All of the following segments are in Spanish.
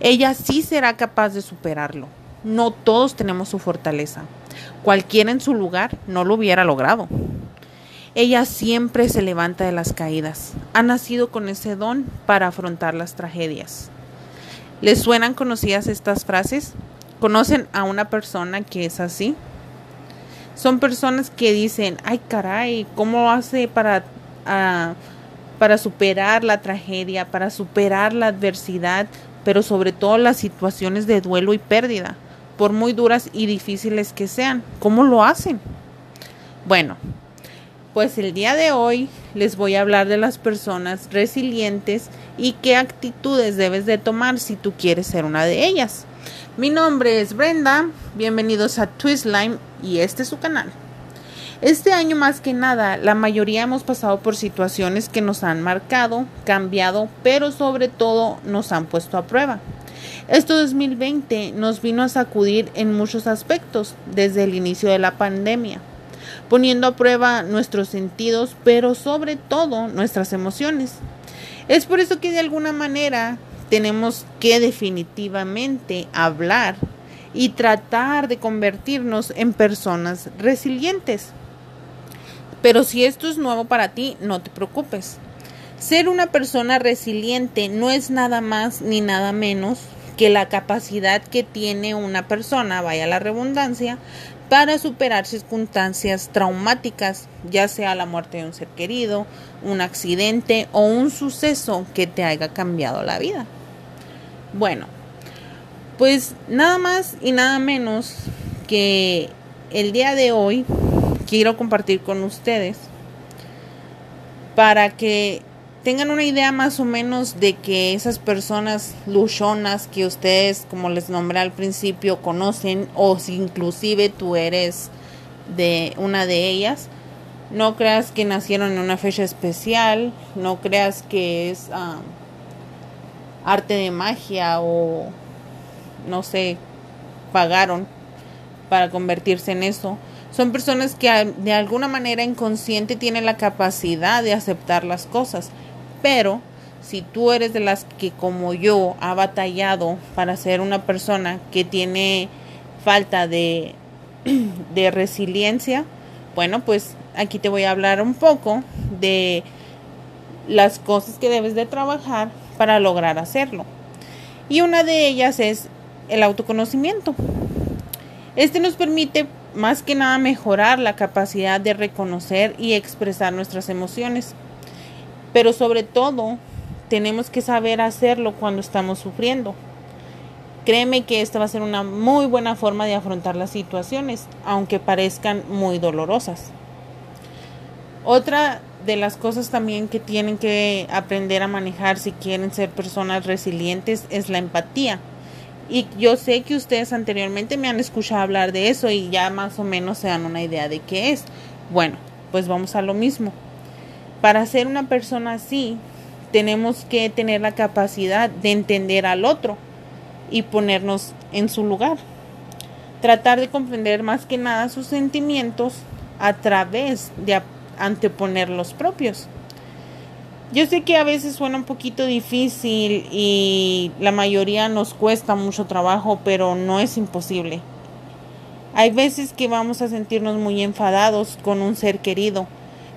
ella sí será capaz de superarlo. No todos tenemos su fortaleza. Cualquiera en su lugar no lo hubiera logrado. Ella siempre se levanta de las caídas. Ha nacido con ese don para afrontar las tragedias. ¿Les suenan conocidas estas frases? ¿Conocen a una persona que es así? Son personas que dicen, ay caray, ¿cómo hace para, ah, para superar la tragedia, para superar la adversidad, pero sobre todo las situaciones de duelo y pérdida, por muy duras y difíciles que sean? ¿Cómo lo hacen? Bueno, pues el día de hoy les voy a hablar de las personas resilientes y qué actitudes debes de tomar si tú quieres ser una de ellas. Mi nombre es Brenda, bienvenidos a Twistline y este es su canal. Este año más que nada, la mayoría hemos pasado por situaciones que nos han marcado, cambiado, pero sobre todo nos han puesto a prueba. Este 2020 nos vino a sacudir en muchos aspectos desde el inicio de la pandemia poniendo a prueba nuestros sentidos, pero sobre todo nuestras emociones. Es por eso que de alguna manera tenemos que definitivamente hablar y tratar de convertirnos en personas resilientes. Pero si esto es nuevo para ti, no te preocupes. Ser una persona resiliente no es nada más ni nada menos que la capacidad que tiene una persona, vaya la redundancia, para superar circunstancias traumáticas, ya sea la muerte de un ser querido, un accidente o un suceso que te haya cambiado la vida. Bueno, pues nada más y nada menos que el día de hoy quiero compartir con ustedes para que tengan una idea más o menos de que esas personas luchonas que ustedes, como les nombré al principio, conocen o si inclusive tú eres de una de ellas, no creas que nacieron en una fecha especial, no creas que es arte de magia o no sé, pagaron para convertirse en eso. Son personas que de alguna manera inconsciente tienen la capacidad de aceptar las cosas pero si tú eres de las que como yo ha batallado para ser una persona que tiene falta de, de resiliencia, bueno, pues aquí te voy a hablar un poco de las cosas que debes de trabajar para lograr hacerlo. Y una de ellas es el autoconocimiento. Este nos permite más que nada mejorar la capacidad de reconocer y expresar nuestras emociones. Pero sobre todo, tenemos que saber hacerlo cuando estamos sufriendo. Créeme que esta va a ser una muy buena forma de afrontar las situaciones, aunque parezcan muy dolorosas. Otra de las cosas también que tienen que aprender a manejar si quieren ser personas resilientes es la empatía. Y yo sé que ustedes anteriormente me han escuchado hablar de eso y ya más o menos se dan una idea de qué es. Bueno, pues vamos a lo mismo. Para ser una persona así, tenemos que tener la capacidad de entender al otro y ponernos en su lugar. Tratar de comprender más que nada sus sentimientos a través de anteponer los propios. Yo sé que a veces suena un poquito difícil y la mayoría nos cuesta mucho trabajo, pero no es imposible. Hay veces que vamos a sentirnos muy enfadados con un ser querido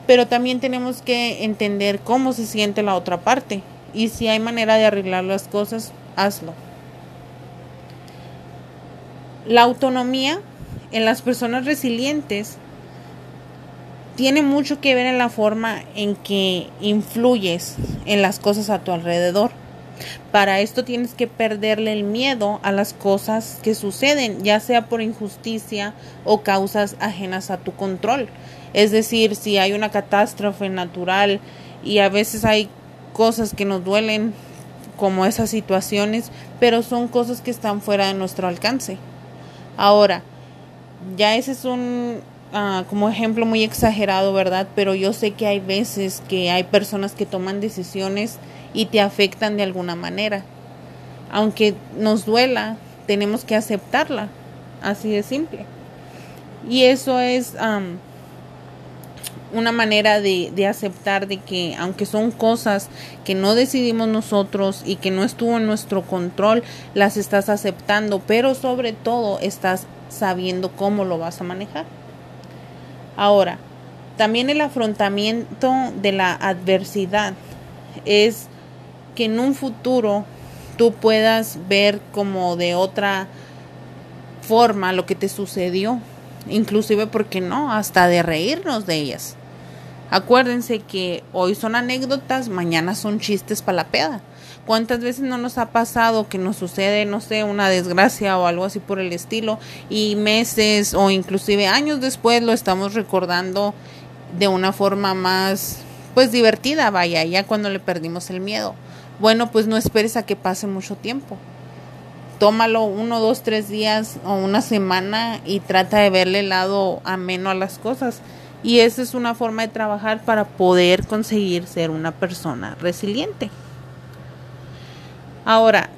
pero también tenemos que entender cómo se siente la otra parte y si hay manera de arreglar las cosas, hazlo. La autonomía en las personas resilientes tiene mucho que ver en la forma en que influyes en las cosas a tu alrededor. Para esto tienes que perderle el miedo a las cosas que suceden, ya sea por injusticia o causas ajenas a tu control. Es decir, si hay una catástrofe natural y a veces hay cosas que nos duelen como esas situaciones, pero son cosas que están fuera de nuestro alcance. Ahora, ya ese es un ah, como ejemplo muy exagerado, ¿verdad? Pero yo sé que hay veces que hay personas que toman decisiones y te afectan de alguna manera. Aunque nos duela, tenemos que aceptarla, así de simple. Y eso es una manera de, de, aceptar de que aunque son cosas que no decidimos nosotros y que no estuvo en nuestro control, las estás aceptando, pero sobre todo estás sabiendo cómo lo vas a manejar. Ahora, también el afrontamiento de la adversidad es que en un futuro tú puedas ver como de otra forma lo que te sucedió, inclusive porque no, hasta de reírnos de ellas. Acuérdense que hoy son anécdotas, mañana son chistes para la peda. ¿Cuántas veces no nos ha pasado que nos sucede, no sé, una desgracia o algo así por el estilo y meses o inclusive años después lo estamos recordando de una forma más pues divertida, vaya, ya cuando le perdimos el miedo. Bueno, pues no esperes a que pase mucho tiempo. Tómalo uno, dos, tres días o una semana y trata de verle el lado ameno a las cosas. Y esa es una forma de trabajar para poder conseguir ser una persona resiliente. Ahora,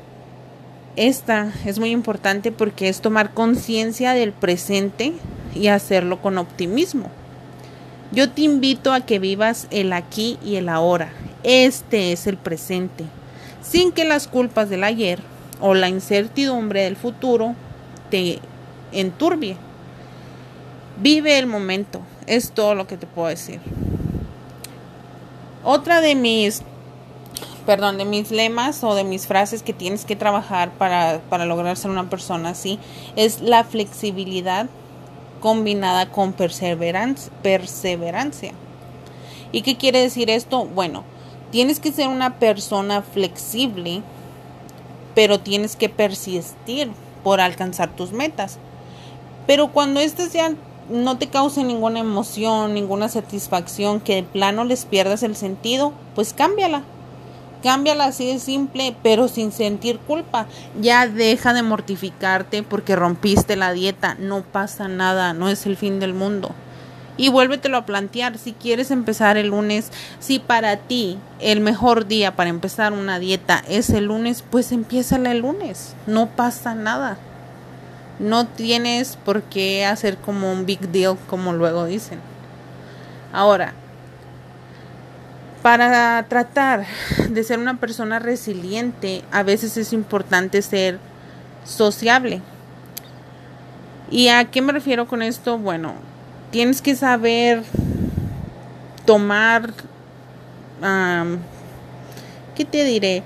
esta es muy importante porque es tomar conciencia del presente y hacerlo con optimismo. Yo te invito a que vivas el aquí y el ahora. Este es el presente, sin que las culpas del ayer o la incertidumbre del futuro te enturbie. Vive el momento, es todo lo que te puedo decir. Otra de mis, perdón, de mis lemas o de mis frases que tienes que trabajar para, para lograr ser una persona así es la flexibilidad combinada con perseverancia. perseverancia. ¿Y qué quiere decir esto? Bueno, tienes que ser una persona flexible, pero tienes que persistir por alcanzar tus metas. Pero cuando estas ya no te cause ninguna emoción, ninguna satisfacción, que de plano les pierdas el sentido, pues cámbiala. Cámbiala así de simple, pero sin sentir culpa. Ya deja de mortificarte porque rompiste la dieta. No pasa nada, no es el fin del mundo. Y vuélvetelo a plantear. Si quieres empezar el lunes, si para ti el mejor día para empezar una dieta es el lunes, pues empieza el lunes. No pasa nada. No tienes por qué hacer como un big deal, como luego dicen. Ahora, para tratar de ser una persona resiliente, a veces es importante ser sociable. ¿Y a qué me refiero con esto? Bueno, tienes que saber tomar, ¿qué te diré?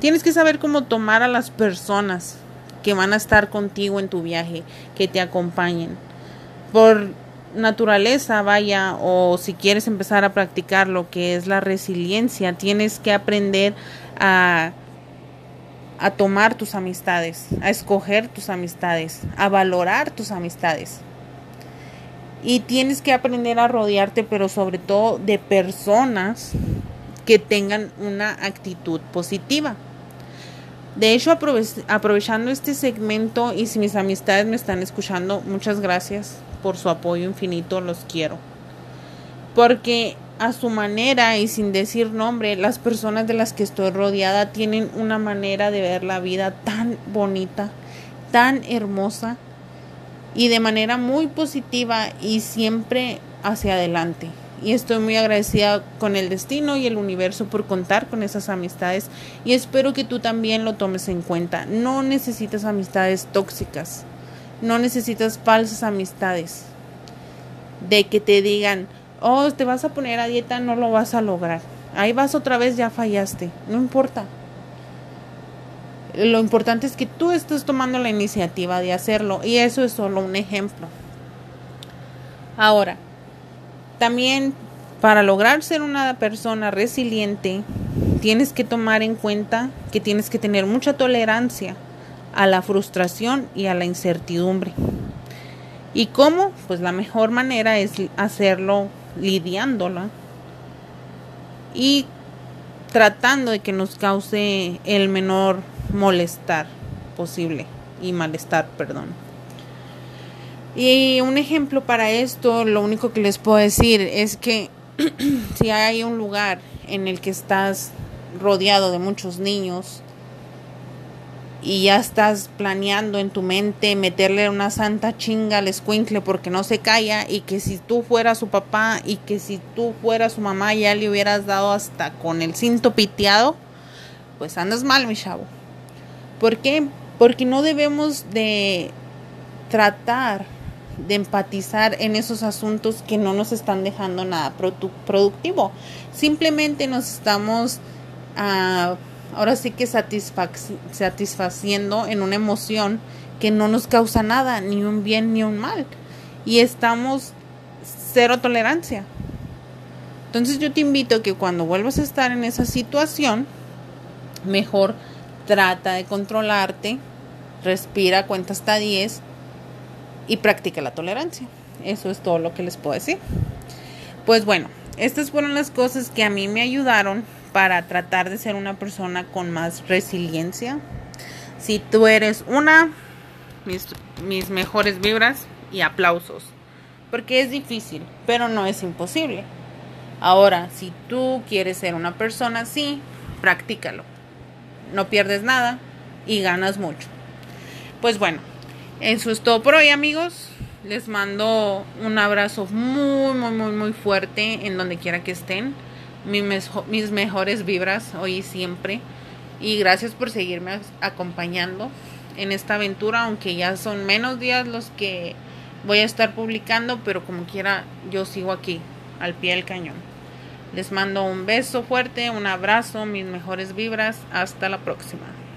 Tienes que saber cómo tomar a las personas que van a estar contigo en tu viaje, que te acompañen. Por naturaleza, vaya, o si quieres empezar a practicar lo que es la resiliencia, tienes que aprender a, a tomar tus amistades, a escoger tus amistades, a valorar tus amistades. Y tienes que aprender a rodearte, pero sobre todo de personas que tengan una actitud positiva. De hecho, aprovechando este segmento y si mis amistades me están escuchando, muchas gracias por su apoyo infinito, los quiero. Porque a su manera y sin decir nombre, las personas de las que estoy rodeada tienen una manera de ver la vida tan bonita, tan hermosa y de manera muy positiva y siempre hacia adelante y estoy muy agradecida con el destino y el universo por contar con esas amistades y espero que tú también lo tomes en cuenta. No necesitas amistades tóxicas, no necesitas falsas amistades de que te digan, oh, te vas a poner a dieta, no lo vas a lograr. Ahí vas otra vez, ya fallaste, no importa. Lo importante es que tú estés tomando la iniciativa de hacerlo y eso es solo un ejemplo. Ahora, también para lograr ser una persona resiliente, tienes que tomar en cuenta que tienes que tener mucha tolerancia a la frustración y a la incertidumbre. ¿Y cómo? Pues la mejor manera es hacerlo lidiándola y tratando de que nos cause el menor molestar posible y malestar, perdón. Y un ejemplo para esto, lo único que les puedo decir es que si hay un lugar en el que estás rodeado de muchos niños y ya estás planeando en tu mente meterle una santa chinga al escuincle porque no se calla y que si tú fueras su papá y que si tú fueras su mamá ya le hubieras dado hasta con el cinto piteado, pues andas mal, mi chavo. ¿Por qué? Porque no debemos de tratar de empatizar en esos asuntos que no nos están dejando nada productivo. Simplemente nos estamos... Uh, ahora sí que satisfaciendo en una emoción que no nos causa nada, ni un bien ni un mal. Y estamos cero tolerancia. Entonces yo te invito a que cuando vuelvas a estar en esa situación, mejor trata de controlarte, respira, cuenta hasta 10 y practica la tolerancia. Eso es todo lo que les puedo decir. Pues bueno, estas fueron las cosas que a mí me ayudaron para tratar de ser una persona con más resiliencia. Si tú eres una, mis, mis mejores vibras y aplausos. Porque es difícil, pero no es imposible. Ahora, si tú quieres ser una persona así, practícalo. No pierdes nada y ganas mucho. Pues bueno, eso es todo por hoy amigos. Les mando un abrazo muy, muy, muy, muy fuerte en donde quiera que estén mis, mejores vibras hoy y siempre. Y gracias por seguirme acompañando en esta aventura, aunque ya son menos días los que voy a estar publicando, pero como quiera yo sigo aquí, al pie del cañón. Les mando un beso fuerte, un abrazo, mis mejores vibras. Hasta la próxima.